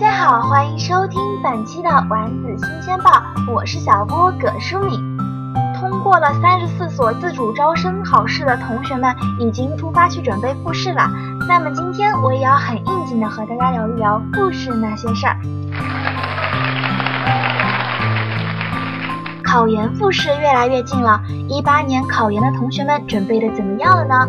大家好，欢迎收听本期的丸子新鲜报，我是小波葛淑敏。通过了三十四所自主招生考试的同学们已经出发去准备复试了。那么今天我也要很应景的和大家聊一聊复试那些事儿。考研复试越来越近了，一八年考研的同学们准备的怎么样了呢？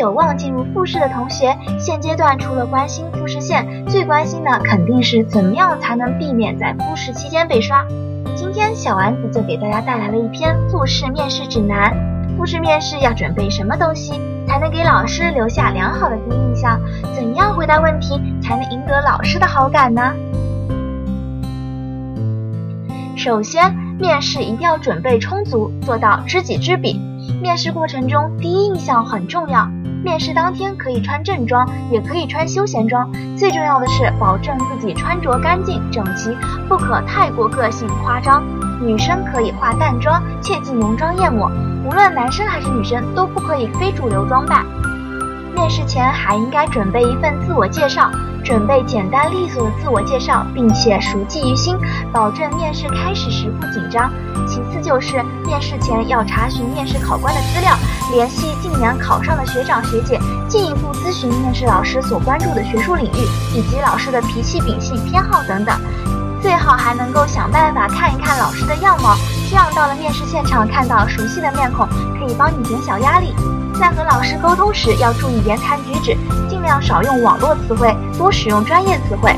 有望进入复试的同学，现阶段除了关心复试线，最关心的肯定是怎么样才能避免在复试期间被刷。今天小丸子就给大家带来了一篇复试面试指南。复试面试要准备什么东西，才能给老师留下良好的第一印象？怎样回答问题才能赢得老师的好感呢？首先，面试一定要准备充足，做到知己知彼。面试过程中，第一印象很重要。面试当天可以穿正装，也可以穿休闲装。最重要的是保证自己穿着干净整齐，不可太过个性夸张。女生可以化淡妆，切忌浓妆艳抹。无论男生还是女生，都不可以非主流装扮。面试前还应该准备一份自我介绍，准备简单利索的自我介绍，并且熟记于心，保证面试开始时不紧张。其次就是面试前要查询面试考官的资料，联系近年考上的学长学姐，进一步咨询面试老师所关注的学术领域以及老师的脾气秉性偏好等等。最好还能够想办法看一看老师的样貌，这样到了面试现场看到熟悉的面孔，可以帮你减小压力。在和老师沟通时要注意言谈举止，尽量少用网络词汇，多使用专业词汇。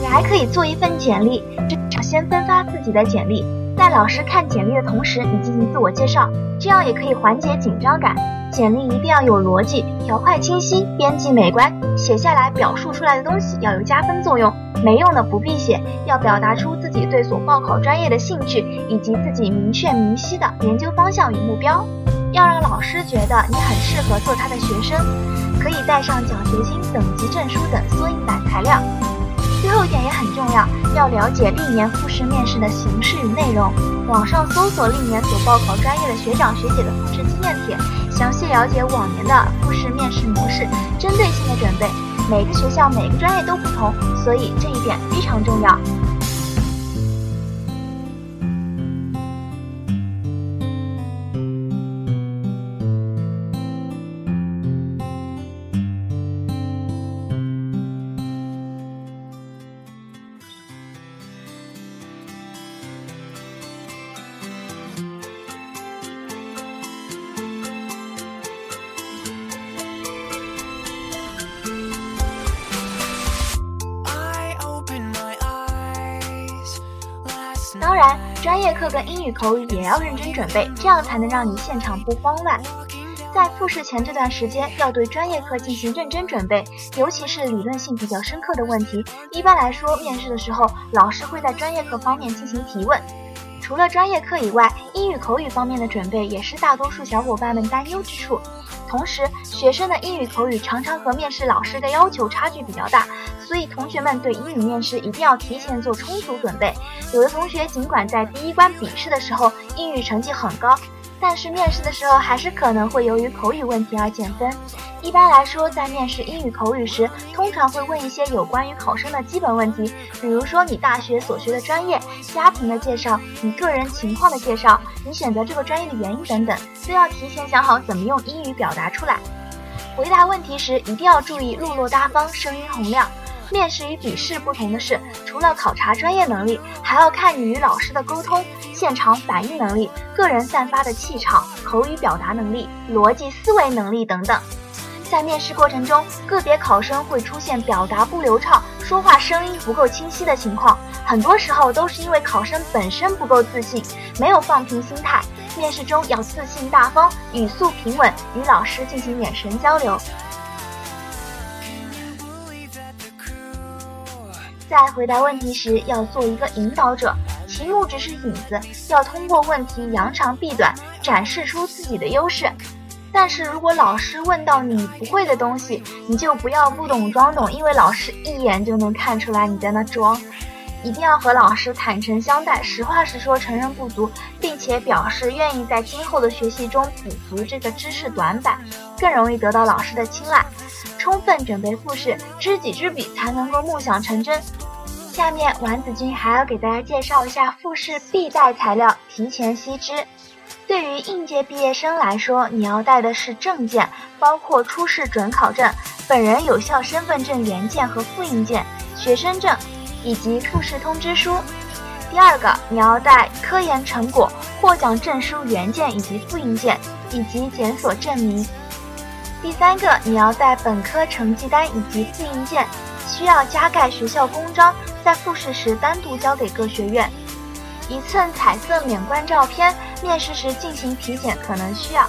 你还可以做一份简历，至少先分发自己的简历。在老师看简历的同时，你进行自我介绍，这样也可以缓解紧张感。简历一定要有逻辑，条块清晰，编辑美观，写下来表述出来的东西要有加分作用。没用的不必写，要表达出自己对所报考专业的兴趣，以及自己明确明晰的研究方向与目标。要让老师觉得你很适合做他的学生，可以带上奖学金、等级证书等缩印版材料。最后一点也很重要，要了解历年复试面试的形式与内容。网上搜索历年所报考专业的学长学姐的复试经验帖，详细了解往年的复试面试模式，针对性的准备。每个学校每个专业都不同，所以这一点非常重要。专业课跟英语口语也要认真准备，这样才能让你现场不慌乱。在复试前这段时间，要对专业课进行认真准备，尤其是理论性比较深刻的问题。一般来说，面试的时候，老师会在专业课方面进行提问。除了专业课以外，英语口语方面的准备也是大多数小伙伴们担忧之处。同时，学生的英语口语常常和面试老师的要求差距比较大，所以同学们对英语面试一定要提前做充足准备。有的同学尽管在第一关笔试的时候英语成绩很高。但是面试的时候还是可能会由于口语问题而减分。一般来说，在面试英语口语时，通常会问一些有关于考生的基本问题，比如说你大学所学的专业、家庭的介绍、你个人情况的介绍、你选择这个专业的原因等等，都要提前想好怎么用英语表达出来。回答问题时一定要注意落落大方、声音洪亮。面试与笔试不同的是，除了考察专业能力，还要看你与老师的沟通、现场反应能力、个人散发的气场、口语表达能力、逻辑思维能力等等。在面试过程中，个别考生会出现表达不流畅、说话声音不够清晰的情况，很多时候都是因为考生本身不够自信，没有放平心态。面试中要自信大方，语速平稳，与老师进行眼神交流。在回答问题时，要做一个引导者，题目只是引子，要通过问题扬长避短，展示出自己的优势。但是如果老师问到你不会的东西，你就不要不懂装懂，因为老师一眼就能看出来你在那装。一定要和老师坦诚相待，实话实说，承认不足，并且表示愿意在今后的学习中补足这个知识短板，更容易得到老师的青睐。充分准备复试，知己知彼，才能够梦想成真。下面丸子君还要给大家介绍一下复试必带材料，提前须知。对于应届毕业生来说，你要带的是证件，包括初试准考证、本人有效身份证原件和复印件、学生证以及复试通知书。第二个，你要带科研成果、获奖证书原件以及复印件，以及检索证明。第三个，你要带本科成绩单以及复印件，需要加盖学校公章，在复试时单独交给各学院。一寸彩色免冠照片，面试时进行体检可能需要。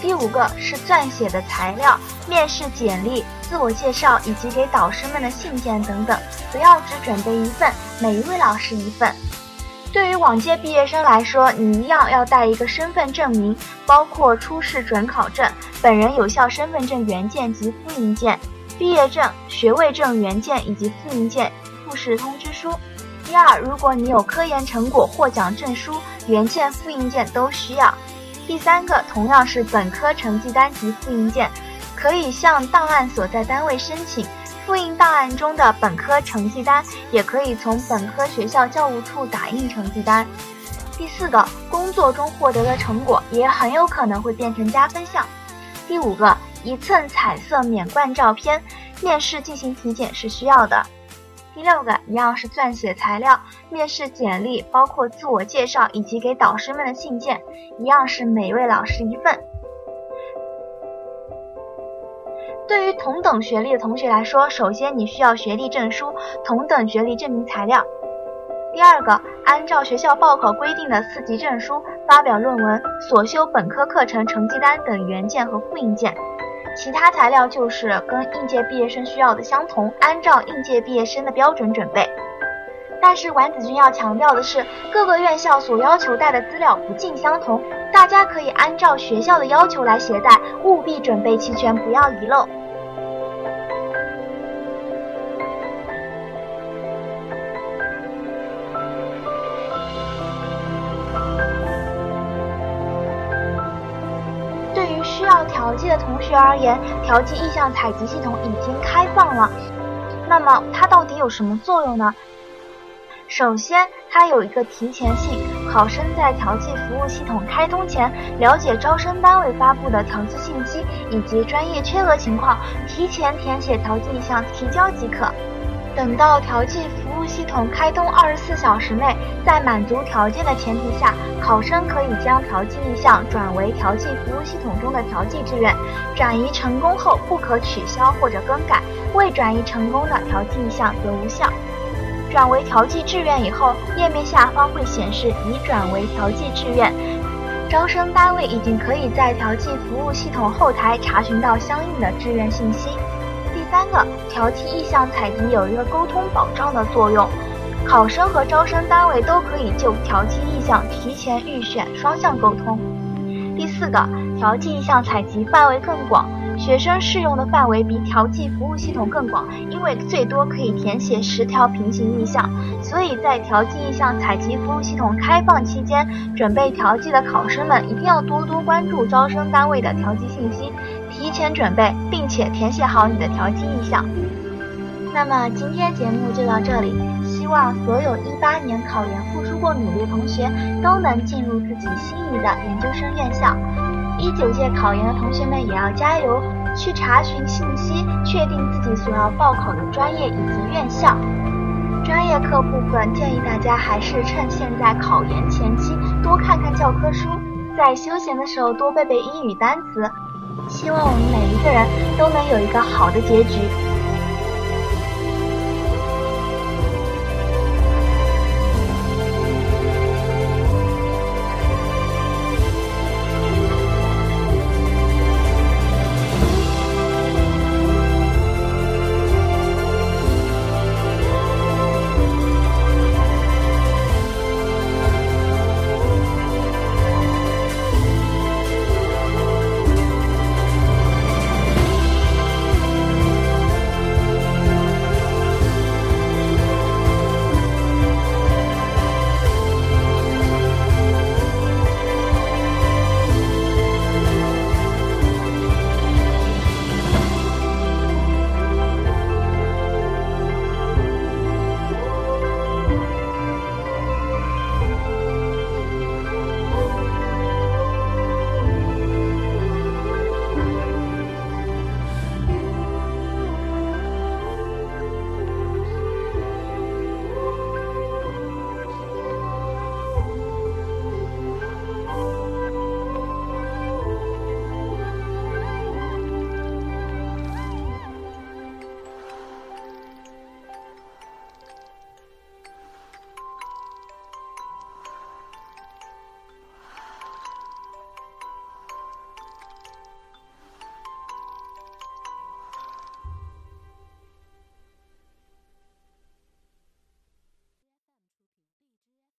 第五个是撰写的材料，面试简历、自我介绍以及给导师们的信件等等，不要只准备一份，每一位老师一份。对于往届毕业生来说，你一样要带一个身份证明，包括初试准考证、本人有效身份证原件及复印件、毕业证、学位证原件以及复印件、复试通知书。第二，如果你有科研成果、获奖证书、原件、复印件都需要。第三个，同样是本科成绩单及复印件，可以向档案所在单位申请复印档案中的本科成绩单，也可以从本科学校教务处打印成绩单。第四个，工作中获得的成果也很有可能会变成加分项。第五个，一寸彩色免冠照片，面试进行体检是需要的。第六个一样是撰写材料，面试简历包括自我介绍以及给导师们的信件，一样是每位老师一份。对于同等学历的同学来说，首先你需要学历证书、同等学历证明材料。第二个，按照学校报考规定的四级证书、发表论文、所修本科课程成绩单等原件和复印件。其他材料就是跟应届毕业生需要的相同，按照应届毕业生的标准准备。但是丸子君要强调的是，各个院校所要求带的资料不尽相同，大家可以按照学校的要求来携带，务必准备齐全，不要遗漏。要调剂的同学而言，调剂意向采集系统已经开放了。那么它到底有什么作用呢？首先，它有一个提前性，考生在调剂服务系统开通前，了解招生单位发布的调剂信息以及专业缺额情况，提前填写调剂意向提交即可。等到调剂服务系统开通二十四小时内，在满足条件的前提下，考生可以将调剂意向转为调剂服务系统中的调剂志愿。转移成功后不可取消或者更改，未转移成功的调剂意向则无效。转为调剂志愿以后，页面下方会显示已转为调剂志愿，招生单位已经可以在调剂服务系统后台查询到相应的志愿信息。三个调剂意向采集有一个沟通保障的作用，考生和招生单位都可以就调剂意向提前预选，双向沟通。第四个调剂意向采集范围更广，学生适用的范围比调剂服务系统更广，因为最多可以填写十条平行意向，所以在调剂意向采集服务系统开放期间，准备调剂的考生们一定要多多关注招生单位的调剂信息。提前准备，并且填写好你的调剂意向。那么今天节目就到这里，希望所有一八年考研付出过努力的同学都能进入自己心仪的研究生院校。一九届考研的同学们也要加油，去查询信息，确定自己所要报考的专业以及院校。专业课部分建议大家还是趁现在考研前期多看看教科书，在休闲的时候多背背英语单词。希望我们每一个人都能有一个好的结局。